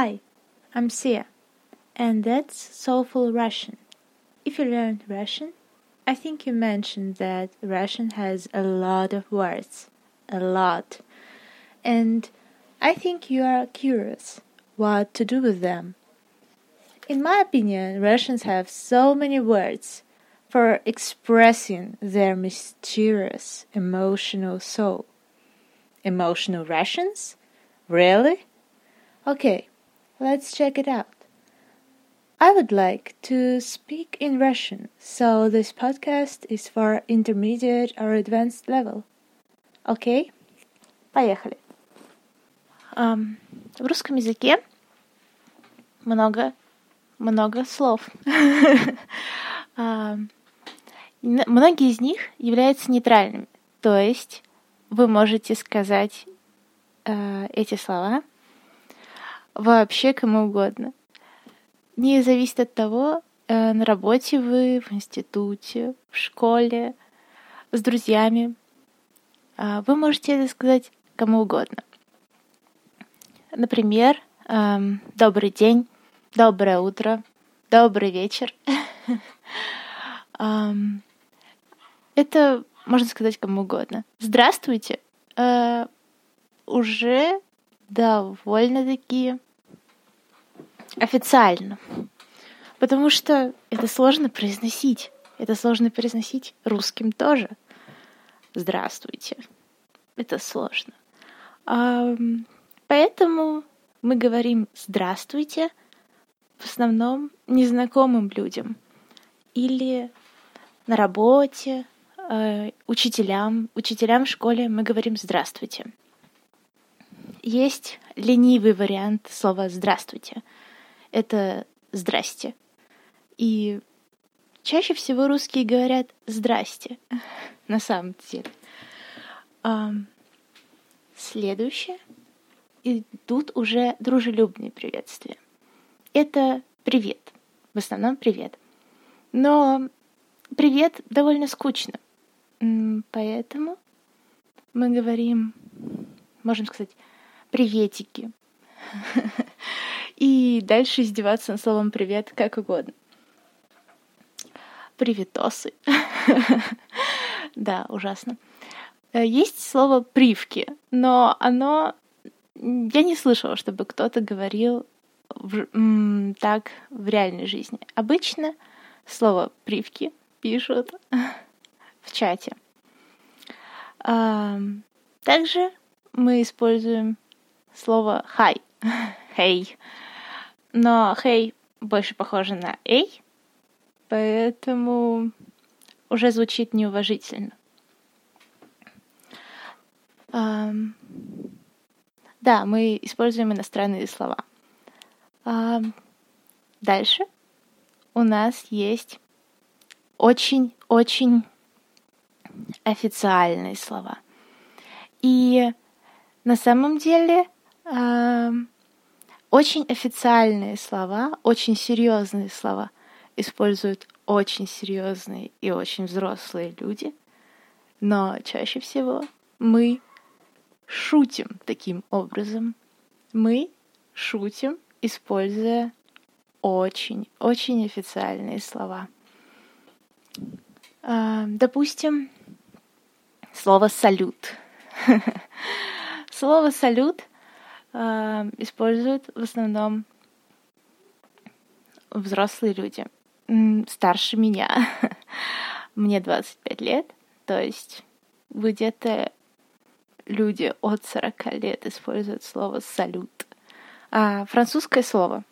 Hi, I'm Sia, and that's Soulful Russian. If you learned Russian, I think you mentioned that Russian has a lot of words. A lot. And I think you are curious what to do with them. In my opinion, Russians have so many words for expressing their mysterious emotional soul. Emotional Russians? Really? Okay, let's check it out. I would like to speak in Russian, so this podcast is for intermediate or advanced level. Okay? Поехали. Um, в русском языке много, много слов. um, многие из них являются нейтральными, то есть вы можете сказать uh, эти слова – вообще кому угодно. Не зависит от того, э, на работе вы, в институте, в школе, с друзьями. А, вы можете это сказать кому угодно. Например, эм, добрый день, доброе утро, добрый вечер. Это можно сказать кому угодно. Здравствуйте. Э, уже довольно-таки официально. Потому что это сложно произносить. Это сложно произносить русским тоже. Здравствуйте. Это сложно. Поэтому мы говорим здравствуйте в основном незнакомым людям. Или на работе, э, учителям. Учителям в школе мы говорим здравствуйте. Есть ленивый вариант слова здравствуйте — это «здрасте». И чаще всего русские говорят «здрасте» на самом деле. Следующее. И тут уже дружелюбные приветствия. Это привет. В основном привет. Но привет довольно скучно. Поэтому мы говорим, можем сказать, приветики. и дальше издеваться над словом «привет» как угодно. Приветосы. Да, ужасно. Э, есть слово «привки», но оно... Я не слышала, чтобы кто-то говорил в, так в реальной жизни. Обычно слово «привки» пишут в чате. Также мы используем слово «хай». «Хей». Но «хей» больше похоже на «эй», поэтому уже звучит неуважительно. Um, да, мы используем иностранные слова. Um, дальше у нас есть очень-очень официальные слова. И на самом деле очень официальные слова, очень серьезные слова используют очень серьезные и очень взрослые люди, но чаще всего мы шутим таким образом. Мы шутим, используя очень-очень официальные слова. Допустим, слово «салют». Слово «салют» э, используют в основном взрослые люди, старше меня. Мне 25 лет, то есть где-то люди от 40 лет используют слово «салют». А, французское слово.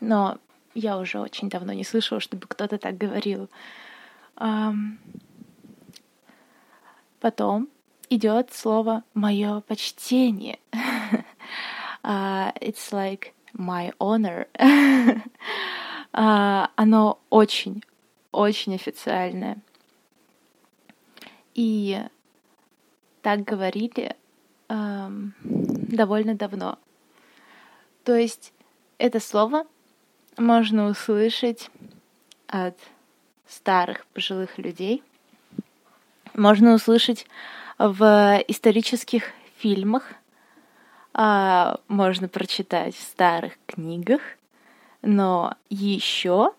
Но я уже очень давно не слышала, чтобы кто-то так говорил. Потом идет слово «мое почтение». uh, it's like my honor. uh, оно очень, очень официальное. И так говорили um, довольно давно. То есть это слово можно услышать от старых пожилых людей, можно услышать в исторических фильмах, а, можно прочитать в старых книгах, но еще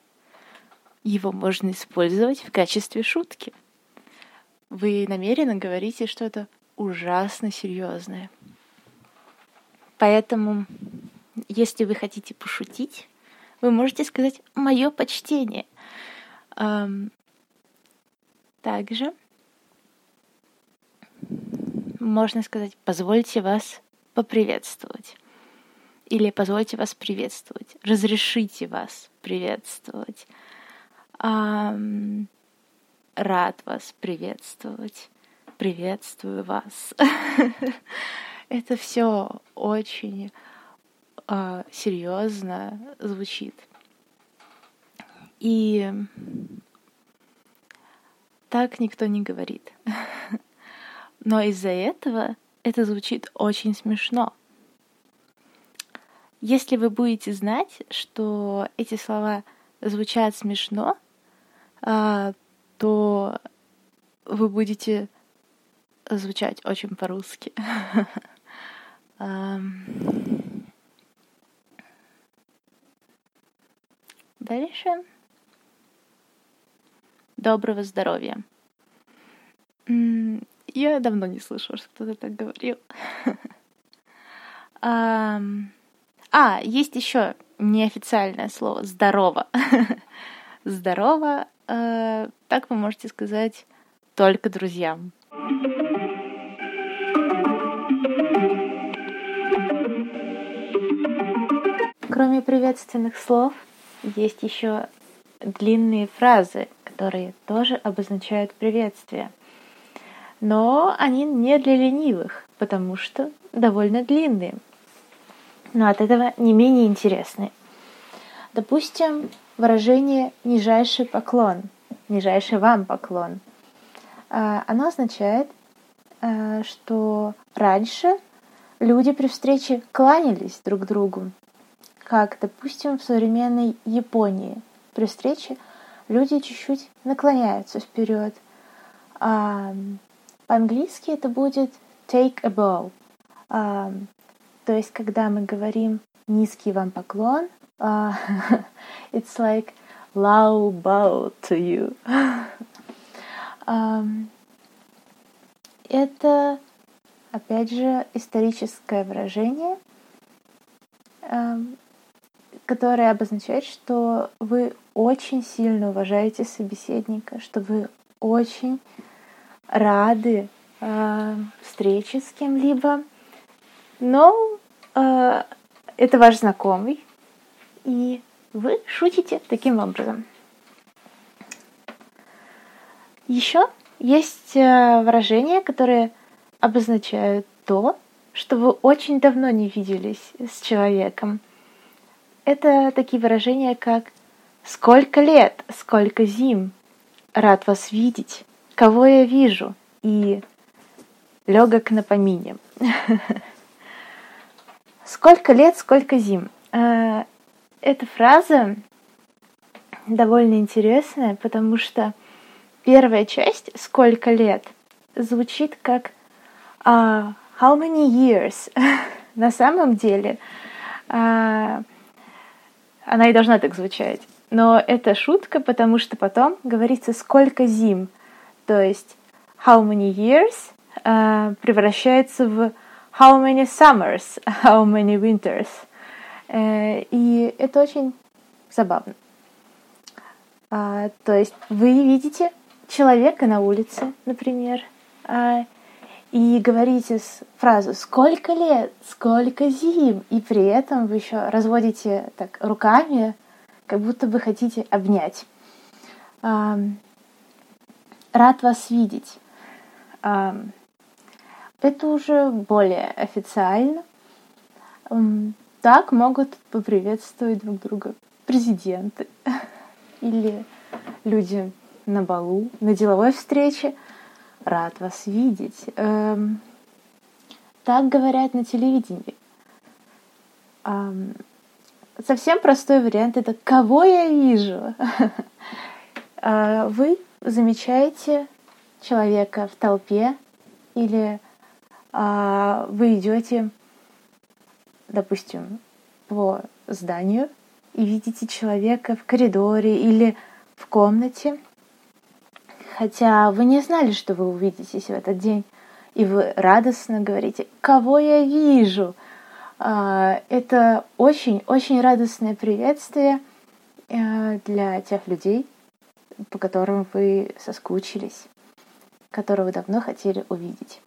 его можно использовать в качестве шутки. Вы намеренно говорите что-то ужасно серьезное. Поэтому, если вы хотите пошутить, вы можете сказать мое почтение. Также можно сказать позвольте вас поприветствовать. Или позвольте вас приветствовать. Разрешите вас приветствовать. рад вас приветствовать. Приветствую вас. Это все очень э, серьезно звучит. И так никто не говорит. Но из-за этого это звучит очень смешно. Если вы будете знать, что эти слова звучат смешно, а, то вы будете звучать очень по-русски. Дальше. Доброго здоровья. Я давно не слышала, что кто-то так говорил. а, есть еще неофициальное слово здорово. здорово, э, так вы можете сказать только друзьям. Кроме приветственных слов, есть еще длинные фразы, которые тоже обозначают приветствие но они не для ленивых, потому что довольно длинные, но от этого не менее интересные. Допустим, выражение «нижайший поклон», «нижайший вам поклон». А, оно означает, а, что раньше люди при встрече кланялись друг другу, как, допустим, в современной Японии. При встрече люди чуть-чуть наклоняются вперед, по-английски это будет take a bow. Uh, то есть, когда мы говорим низкий вам поклон, uh, it's like low bow to you. um, это, опять же, историческое выражение, которое обозначает, что вы очень сильно уважаете собеседника, что вы очень рады э, встрече с кем-либо, но э, это ваш знакомый, и вы шутите таким образом. Еще есть э, выражения, которые обозначают то, что вы очень давно не виделись с человеком. Это такие выражения, как «Сколько лет, сколько зим, рад вас видеть» кого я вижу, и легок на помине. Сколько лет, сколько зим. А, эта фраза довольно интересная, потому что первая часть «сколько лет» звучит как uh, «how many years?» На самом деле uh, она и должна так звучать. Но это шутка, потому что потом говорится «сколько зим?» То есть how many years uh, превращается в how many summers, how many winters. Uh, и это очень забавно. Uh, то есть вы видите человека на улице, например, uh, и говорите фразу «Сколько лет? Сколько зим?» И при этом вы еще разводите так руками, как будто бы хотите обнять. Рад вас видеть. Это уже более официально. Так могут поприветствовать друг друга президенты или люди на балу, на деловой встрече. Рад вас видеть. Так говорят на телевидении. Совсем простой вариант это «Кого я вижу?» а, Вы замечаете человека в толпе или а, вы идете допустим, по зданию и видите человека в коридоре или в комнате, хотя вы не знали, что вы увидитесь в этот день, и вы радостно говорите, кого я вижу. А, это очень-очень радостное приветствие э, для тех людей, по которым вы соскучились, которого давно хотели увидеть.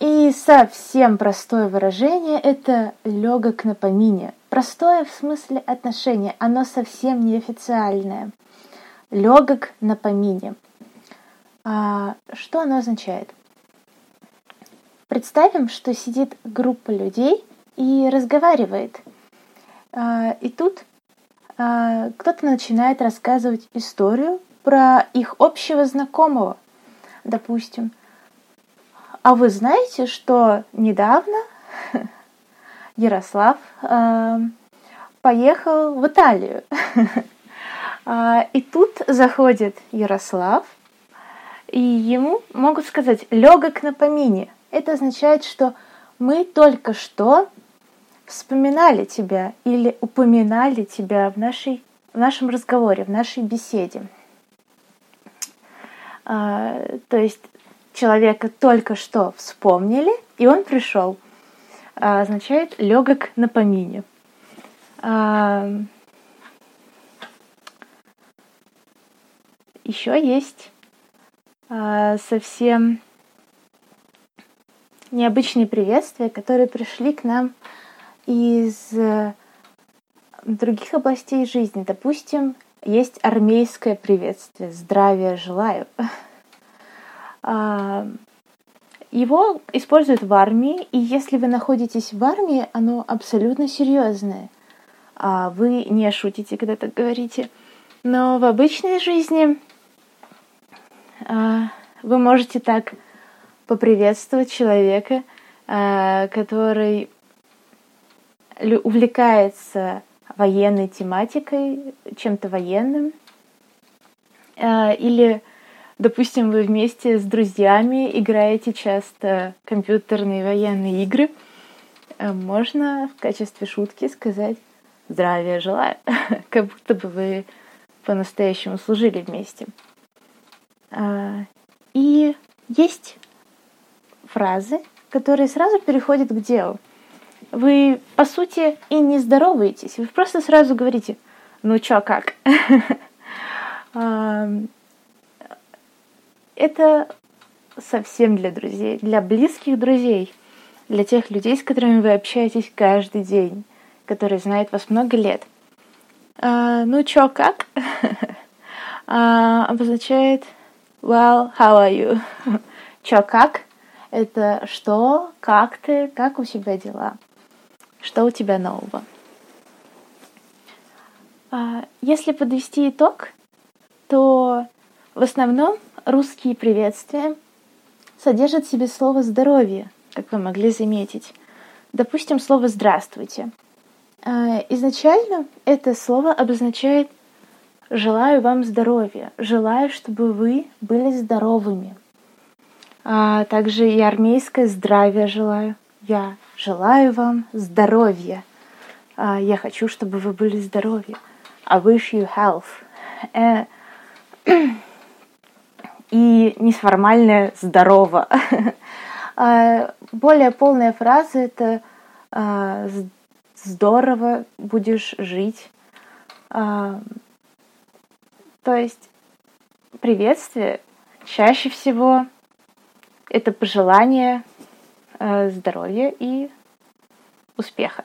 И совсем простое выражение – это легок на помине. Простое в смысле отношения, оно совсем неофициальное. Легок на помине. А что оно означает? Представим, что сидит группа людей и разговаривает. А, и тут кто-то начинает рассказывать историю про их общего знакомого, допустим. А вы знаете, что недавно Ярослав э, поехал в Италию. А, и тут заходит Ярослав, и ему могут сказать легок на помине. Это означает, что мы только что вспоминали тебя или упоминали тебя в, нашей, в нашем разговоре, в нашей беседе. А, то есть человека только что вспомнили, и он пришел. А, означает легок на помине. А, еще есть а, совсем необычные приветствия, которые пришли к нам из других областей жизни. Допустим, есть армейское приветствие «Здравия желаю». А, его используют в армии, и если вы находитесь в армии, оно абсолютно серьезное. А вы не шутите, когда так говорите. Но в обычной жизни а, вы можете так поприветствовать человека, который увлекается военной тематикой, чем-то военным, или Допустим, вы вместе с друзьями играете часто компьютерные военные игры. Э, можно в качестве шутки сказать «здравия желаю», как будто бы вы по-настоящему служили вместе. А, и есть фразы, которые сразу переходят к делу. Вы, по сути, и не здороваетесь, вы просто сразу говорите «ну чё, как?». это совсем для друзей, для близких друзей, для тех людей, с которыми вы общаетесь каждый день, которые знают вас много лет. А, ну чё, как? а, обозначает well, how are you? чё, как? Это что, как ты, как у тебя дела? Что у тебя нового? А, если подвести итог, то в основном русские приветствия содержат в себе слово «здоровье», как вы могли заметить. Допустим, слово «здравствуйте». А, изначально это слово обозначает «желаю вам здоровья», «желаю, чтобы вы были здоровыми». А также и армейское «здравия желаю». Я желаю вам здоровья. А, я хочу, чтобы вы были здоровы. I wish you health. Э, и неформальное здорово. А, более полная фраза это а, здорово будешь жить. То есть приветствие чаще всего это пожелание здоровья и успеха.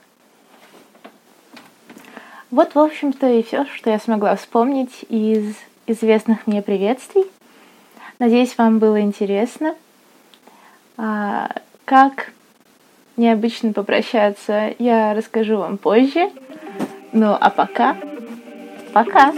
Вот, в общем-то, и все, что я смогла вспомнить из известных мне приветствий. Надеюсь, вам было интересно. А, как необычно попрощаться, я расскажу вам позже. Ну а пока, пока!